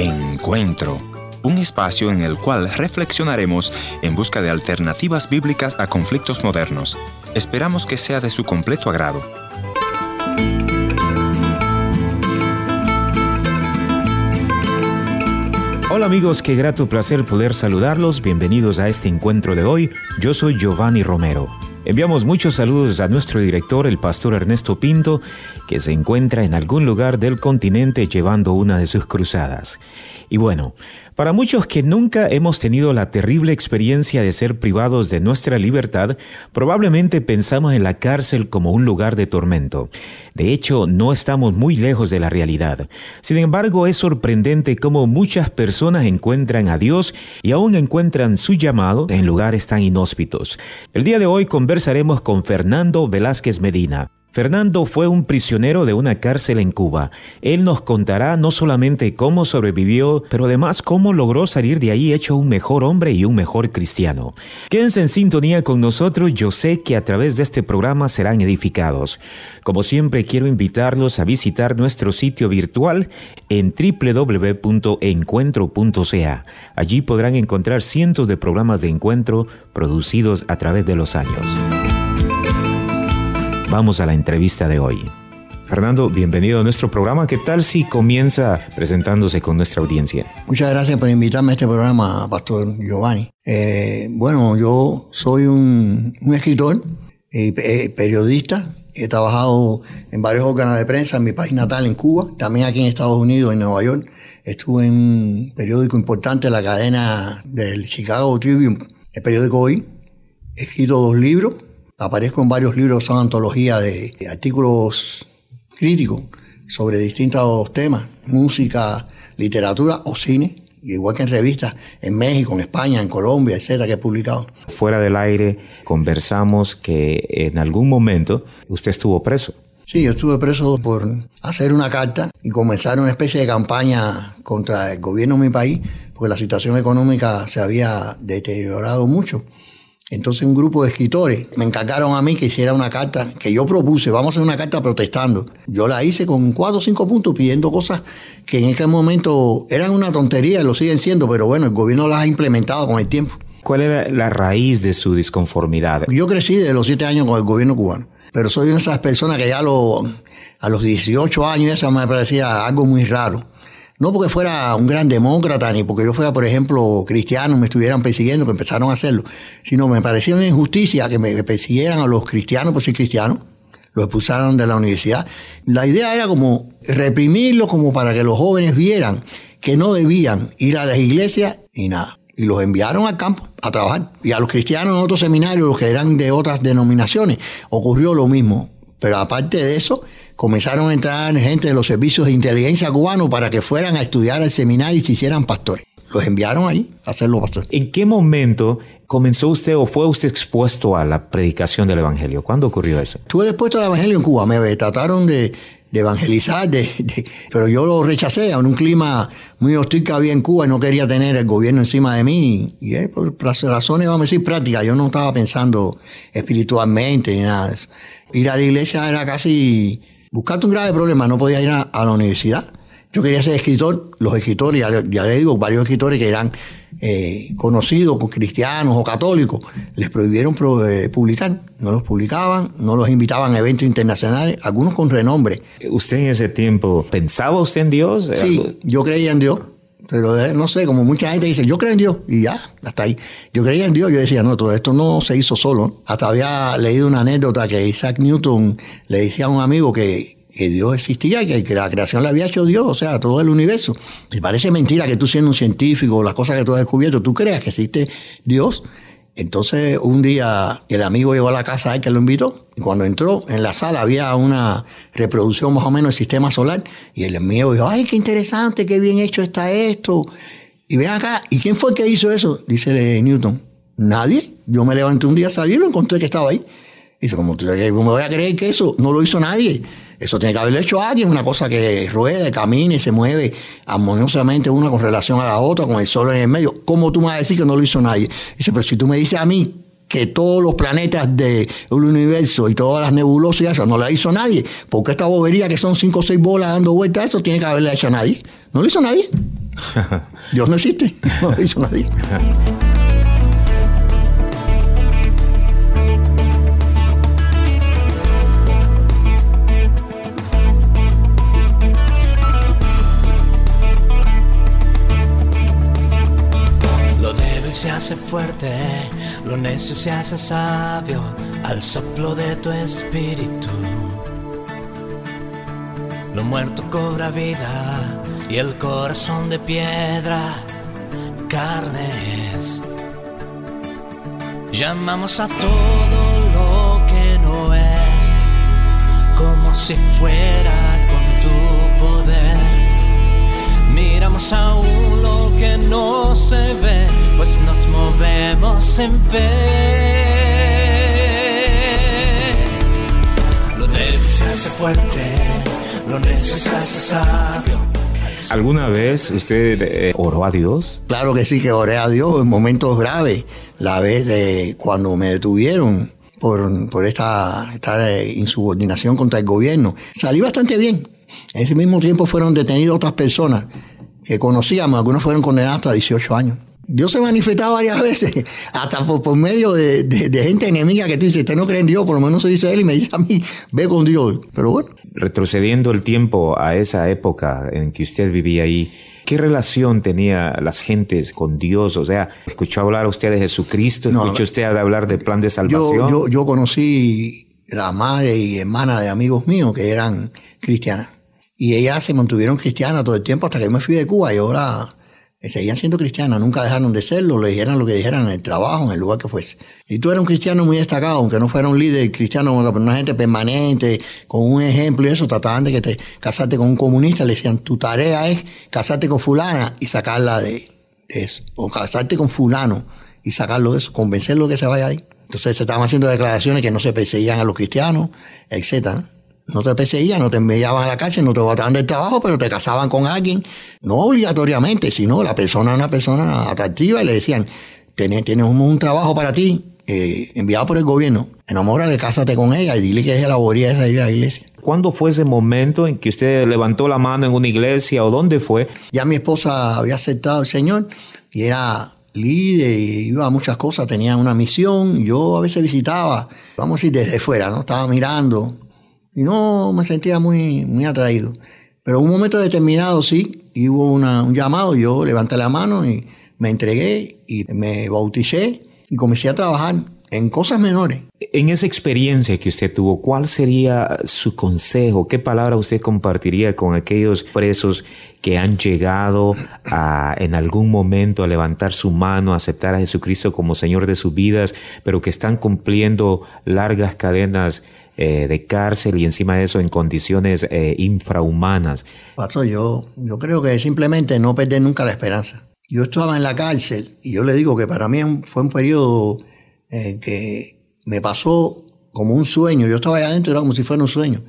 Encuentro, un espacio en el cual reflexionaremos en busca de alternativas bíblicas a conflictos modernos. Esperamos que sea de su completo agrado. Hola amigos, qué grato placer poder saludarlos. Bienvenidos a este encuentro de hoy. Yo soy Giovanni Romero. Enviamos muchos saludos a nuestro director, el pastor Ernesto Pinto, que se encuentra en algún lugar del continente llevando una de sus cruzadas. Y bueno, para muchos que nunca hemos tenido la terrible experiencia de ser privados de nuestra libertad, probablemente pensamos en la cárcel como un lugar de tormento. De hecho, no estamos muy lejos de la realidad. Sin embargo, es sorprendente cómo muchas personas encuentran a Dios y aún encuentran su llamado en lugares tan inhóspitos. El día de hoy conversaremos con Fernando Velázquez Medina. Fernando fue un prisionero de una cárcel en Cuba. Él nos contará no solamente cómo sobrevivió, pero además cómo logró salir de ahí hecho un mejor hombre y un mejor cristiano. Quédense en sintonía con nosotros, yo sé que a través de este programa serán edificados. Como siempre quiero invitarlos a visitar nuestro sitio virtual en www.encuentro.ca. Allí podrán encontrar cientos de programas de encuentro producidos a través de los años. Vamos a la entrevista de hoy. Fernando, bienvenido a nuestro programa. ¿Qué tal si comienza presentándose con nuestra audiencia? Muchas gracias por invitarme a este programa, Pastor Giovanni. Eh, bueno, yo soy un, escritor, y eh, periodista. He trabajado en varios órganos de prensa en mi país natal, en Cuba, también aquí en Estados Unidos, en Nueva York. Estuve en un periódico importante, la cadena del Chicago Tribune, el periódico Hoy. He escrito dos libros Aparezco en varios libros, son antología de artículos críticos sobre distintos temas, música, literatura o cine, igual que en revistas en México, en España, en Colombia, etcétera, que he publicado. Fuera del aire conversamos que en algún momento usted estuvo preso. Sí, yo estuve preso por hacer una carta y comenzar una especie de campaña contra el gobierno de mi país, porque la situación económica se había deteriorado mucho. Entonces un grupo de escritores me encargaron a mí que hiciera una carta que yo propuse, vamos a hacer una carta protestando. Yo la hice con cuatro o cinco puntos pidiendo cosas que en aquel momento eran una tontería, lo siguen siendo, pero bueno, el gobierno las ha implementado con el tiempo. ¿Cuál era la raíz de su disconformidad? Yo crecí de los siete años con el gobierno cubano, pero soy una de esas personas que ya lo, a los 18 años eso me parecía algo muy raro. No porque fuera un gran demócrata, ni porque yo fuera, por ejemplo, cristiano, me estuvieran persiguiendo, que empezaron a hacerlo, sino me parecía una injusticia que me persiguieran a los cristianos por ser cristianos, los expulsaron de la universidad. La idea era como reprimirlos como para que los jóvenes vieran que no debían ir a las iglesias y nada. Y los enviaron al campo a trabajar. Y a los cristianos en otros seminarios, los que eran de otras denominaciones, ocurrió lo mismo. Pero aparte de eso, comenzaron a entrar gente de los servicios de inteligencia cubanos para que fueran a estudiar al seminario y se hicieran pastores. Los enviaron ahí a hacerlo pastores. ¿En qué momento comenzó usted o fue usted expuesto a la predicación del Evangelio? ¿Cuándo ocurrió eso? Estuve expuesto al Evangelio en Cuba. Me trataron de, evangelizar, de, pero yo lo rechacé en un clima muy hostil que había en Cuba y no quería tener el gobierno encima de mí. Y es por razones, vamos a decir, prácticas. Yo no estaba pensando espiritualmente ni nada de eso. Ir a la iglesia era casi buscarte un grave problema, no podía ir a, la universidad. Yo quería ser escritor, los escritores, ya, le digo, varios escritores que eran eh, conocidos, cristianos o católicos, les prohibieron eh, publicar, no los publicaban, no los invitaban a eventos internacionales, algunos con renombre. ¿Usted en ese tiempo pensaba usted en Dios? Sí, yo creía en Dios. Pero eh, no sé, como mucha gente dice, yo creo en Dios, y ya, hasta ahí. Yo creía en Dios, yo decía, no, todo esto no se hizo solo. Hasta había leído una anécdota que Isaac Newton le decía a un amigo que, Dios existía y que la creación la había hecho Dios, o sea, todo el universo. Y parece mentira que tú siendo un científico, las cosas que tú has descubierto, tú creas que existe Dios. Entonces, un día el amigo llegó a la casa a que lo invitó. Y cuando entró en la sala había una reproducción más o menos del sistema solar. Y el amigo dijo, ay, qué interesante, qué bien hecho está esto. Y ven acá, ¿y quién fue que hizo eso? Dice Newton. Nadie. Yo me levanté un día a salir y lo encontré que estaba ahí. Dice, ¿cómo me voy a creer que eso no lo hizo nadie? Eso tiene que haberlo hecho alguien, una cosa que ruede, camine, se mueve armoniosamente una con relación a la otra, con el sol en el medio. ¿Cómo tú me vas a decir que no lo hizo nadie? Dice, pero si tú me dices a mí que todos los planetas del universo y todas las nebulosas y eso no la hizo nadie, porque esta bobería que son cinco o seis bolas dando vueltas, eso tiene que haberle hecho a nadie. No lo hizo nadie. Dios no existe, no lo hizo nadie. Fuerte, lo necio se hace sabio al soplo de tu espíritu. Lo muerto cobra vida y el corazón de piedra carnes. Llamamos a todo lo que no es como si fuera con tu poder. Miramos aún lo que no se ve, pues nos movemos en fe. Lo débil se hace fuerte, lo necio se hace sabio. ¿Alguna vez usted eh, oró a Dios? Claro que sí, que oré a Dios en momentos graves. La vez de cuando me detuvieron por, por esta, esta eh, insubordinación contra el gobierno. Salí bastante bien. En ese mismo tiempo fueron detenidas otras personas que conocíamos, algunos fueron condenados hasta 18 años. Dios se manifestaba varias veces, hasta por, medio de, de, gente enemiga que tú dices, usted no cree en Dios, por lo menos se dice él y me dice a mí, ve con Dios. Pero bueno. Retrocediendo el tiempo a esa época en que usted vivía ahí, ¿qué relación tenía las gentes con Dios? O sea, ¿escuchó hablar usted de Jesucristo? ¿Escuchó usted hablar del plan de salvación? Yo, yo, yo conocí la madre y hermana de amigos míos que eran cristianas. Y ellas se mantuvieron cristianas todo el tiempo hasta que me fui de Cuba y ahora seguían siendo cristianas, nunca dejaron de serlo, le dijeran lo que dijeran en el trabajo, en el lugar que fuese. Y tú eras un cristiano muy destacado, aunque no fuera un líder cristiano, una gente permanente, con un ejemplo y eso, trataban de que te casarte con un comunista, le decían, tu tarea es casarte con fulana y sacarla de, eso, o casarte con fulano y sacarlo de eso, convencerlo de que se vaya ahí. Entonces se estaban haciendo declaraciones que no se perseguían a los cristianos, etcétera no te perseguían, no te enviaban a la cárcel, no te botaban del trabajo, pero te casaban con alguien, no obligatoriamente, sino la persona una persona atractiva y le decían, tienes, un, trabajo para ti, eh, enviado por el gobierno, enamórale, cásate con ella y dile que ella la boría de ir a la iglesia. ¿Cuándo fue ese momento en que usted levantó la mano en una iglesia o dónde fue? Ya mi esposa había aceptado al Señor y era líder y iba a muchas cosas, tenía una misión, yo a veces visitaba, vamos a decir, desde fuera, ¿no? Estaba mirando, y no me sentía muy, muy atraído. Pero en un momento determinado sí, hubo un llamado, yo levanté la mano y me entregué y me bauticé y comencé a trabajar en cosas menores. En esa experiencia que usted tuvo, ¿cuál sería su consejo? ¿Qué palabra usted compartiría con aquellos presos que han llegado a, en algún momento a levantar su mano, a aceptar a Jesucristo como Señor de sus vidas, pero que están cumpliendo largas cadenas eh, de cárcel y encima de eso en condiciones eh, infrahumanas? Pastor, yo, yo creo que simplemente no perder nunca la esperanza. Yo estaba en la cárcel y yo le digo que para mí fue un periodo eh, que me pasó como un sueño. Yo estaba allá adentro, era como si fuera un sueño.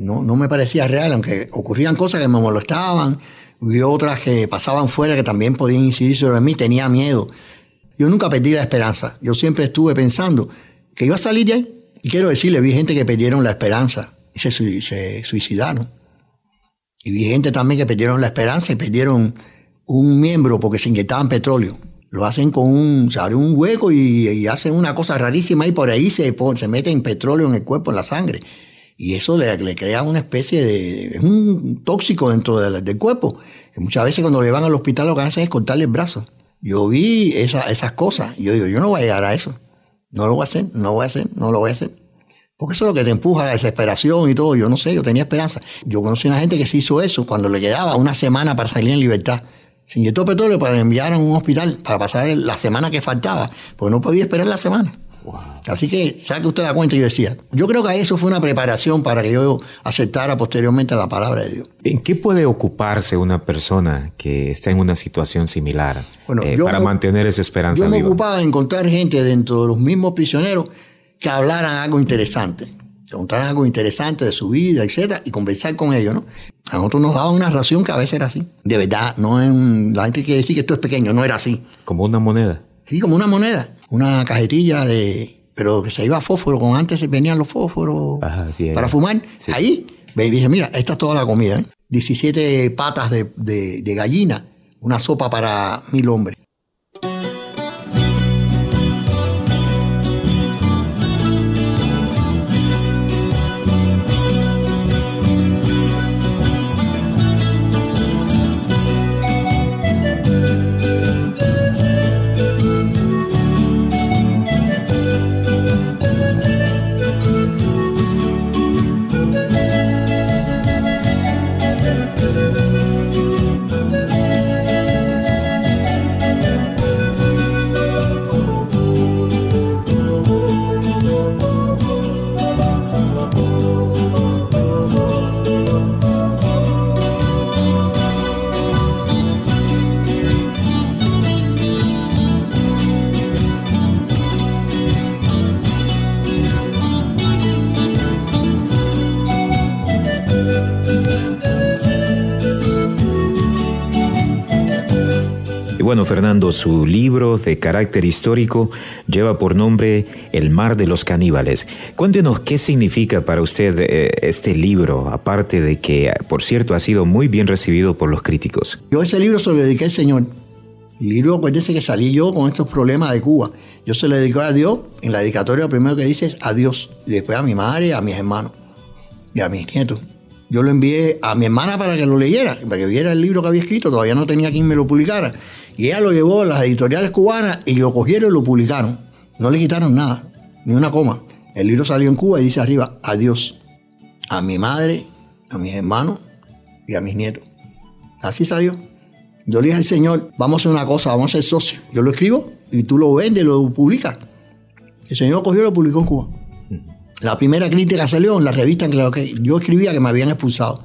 no, no me parecía real, aunque ocurrían cosas que me molestaban, y otras que pasaban fuera que también podían incidir sobre mí, tenía miedo. Yo nunca perdí la esperanza. Yo siempre estuve pensando que iba a salir de ahí y quiero decirle, vi gente que perdieron la esperanza y se, suicidaron. Y vi gente también que perdieron la esperanza y perdieron un miembro porque se inyectaban petróleo. Lo hacen con un, se abre un hueco y, hacen una cosa rarísima y por ahí se, se meten petróleo en el cuerpo, en la sangre. Y eso le, crea una especie de, es un tóxico dentro del cuerpo. Muchas veces cuando le van al hospital lo que hacen es cortarle el brazo. Yo vi esas cosas y yo digo, yo no voy a llegar a eso. No lo voy a hacer, no lo voy a hacer, no lo voy a hacer. Porque eso es lo que te empuja a la desesperación y todo. Yo no sé, yo tenía esperanza. Yo conocí a una gente que se hizo eso cuando le quedaba una semana para salir en libertad. Se inyectó petróleo para enviar a un hospital para pasar la semana que faltaba, porque no podía esperar la semana. Así que saque usted la cuenta yo decía, yo creo que eso fue una preparación para que yo aceptara posteriormente la palabra de Dios. ¿En qué puede ocuparse una persona que está en una situación similar eh, para mantener esa esperanza? Yo me ocupaba de encontrar gente dentro de los mismos prisioneros que hablaran algo interesante, que contaran algo interesante de su vida, etcétera, y conversar con ellos, ¿no? A nosotros nos daban una ración que a veces era así. De verdad, no es la gente quiere decir que esto es pequeño, no era así. Como una moneda. Sí, como una moneda una cajetilla de. Pero que se iba a fósforo, como antes se venían los fósforos para fumar. Ahí, me dije, mira, esta es toda la comida. 17 ¿eh? patas de, de, gallina una sopa para mil hombres. Bueno, Fernando, su libro de carácter histórico lleva por nombre El mar de los caníbales. Cuéntenos qué significa para usted eh, este libro, aparte de que, por cierto, ha sido muy bien recibido por los críticos. Yo ese libro se lo dediqué al Señor. El libro, acuérdense que salí yo con estos problemas de Cuba. Yo se lo dediqué a Dios. En la dedicatoria lo primero que dice es a Dios. Después a mi madre, a mis hermanos y a mis nietos. Yo lo envié a mi hermana para que lo leyera, para que viera el libro que había escrito. Todavía no tenía quien me lo publicara. Y ella lo llevó a las editoriales cubanas y lo cogieron y lo publicaron. No le quitaron nada, ni una coma. El libro salió en Cuba y dice arriba, adiós a mi madre, a mis hermanos y a mis nietos. Así salió. Yo le dije al Señor, vamos a hacer una cosa, vamos a ser socios. Yo lo escribo y tú lo vendes, lo publicas. El Señor cogió y lo publicó en Cuba. La primera crítica salió en la revista en que yo escribía que me habían expulsado.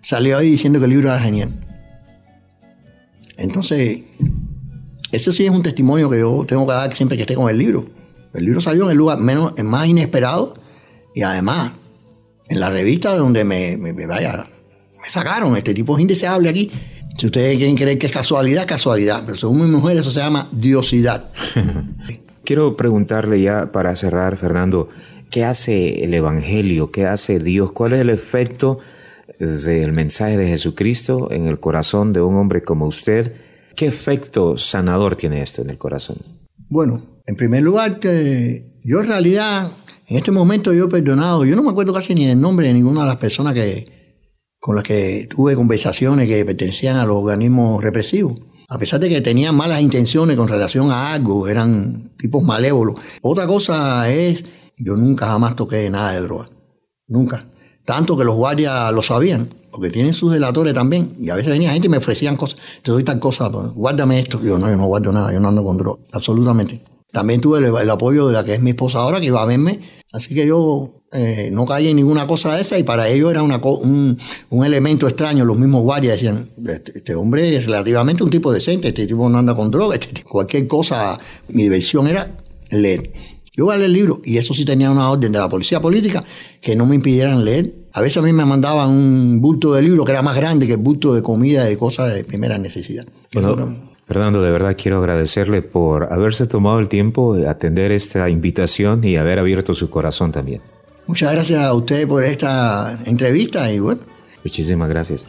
Salió ahí diciendo que el libro era genial. Entonces, eso sí es un testimonio que yo tengo que dar siempre que esté con el libro. El libro salió en el lugar menos, más inesperado y además en la revista donde me, vaya, me sacaron. Este tipo es indeseable aquí. Si ustedes quieren creer que es casualidad, casualidad. Pero según mi mujer eso se llama diosidad. Quiero preguntarle ya para cerrar, Fernando, ¿qué hace el Evangelio? ¿Qué hace Dios? ¿Cuál es el efecto? del mensaje de Jesucristo en el corazón de un hombre como usted. ¿Qué efecto sanador tiene esto en el corazón? Bueno, en primer lugar, yo en realidad, en este momento yo he perdonado, yo no me acuerdo casi ni el nombre de ninguna de las personas que, con las que tuve conversaciones que pertenecían a los organismos represivos. A pesar de que tenían malas intenciones con relación a algo, eran tipos malévolos. Otra cosa es, yo nunca jamás toqué nada de droga. Nunca. Tanto que los guardias lo sabían, porque tienen sus delatores también. Y a veces venía gente y me ofrecían cosas. Te doy tal cosa, pues, guárdame esto. Yo no, yo no guardo nada, yo no ando con droga. Absolutamente. También tuve el, apoyo de la que es mi esposa ahora, que iba a verme. Así que yo eh, no caí en ninguna cosa de esa y para ellos era un, elemento extraño. Los mismos guardias decían, este, este, hombre es relativamente un tipo decente, este tipo no anda con droga, este cualquier cosa, mi diversión era leer. Yo iba a leer el libro y eso sí tenía una orden de la policía política que no me impidieran leer. A veces a mí me mandaban un bulto de libro que era más grande que el bulto de comida y de cosas de primera necesidad. Fernando, de verdad quiero agradecerle por haberse tomado el tiempo de atender esta invitación y haber abierto su corazón también. Muchas gracias a usted por esta entrevista y bueno. Muchísimas gracias.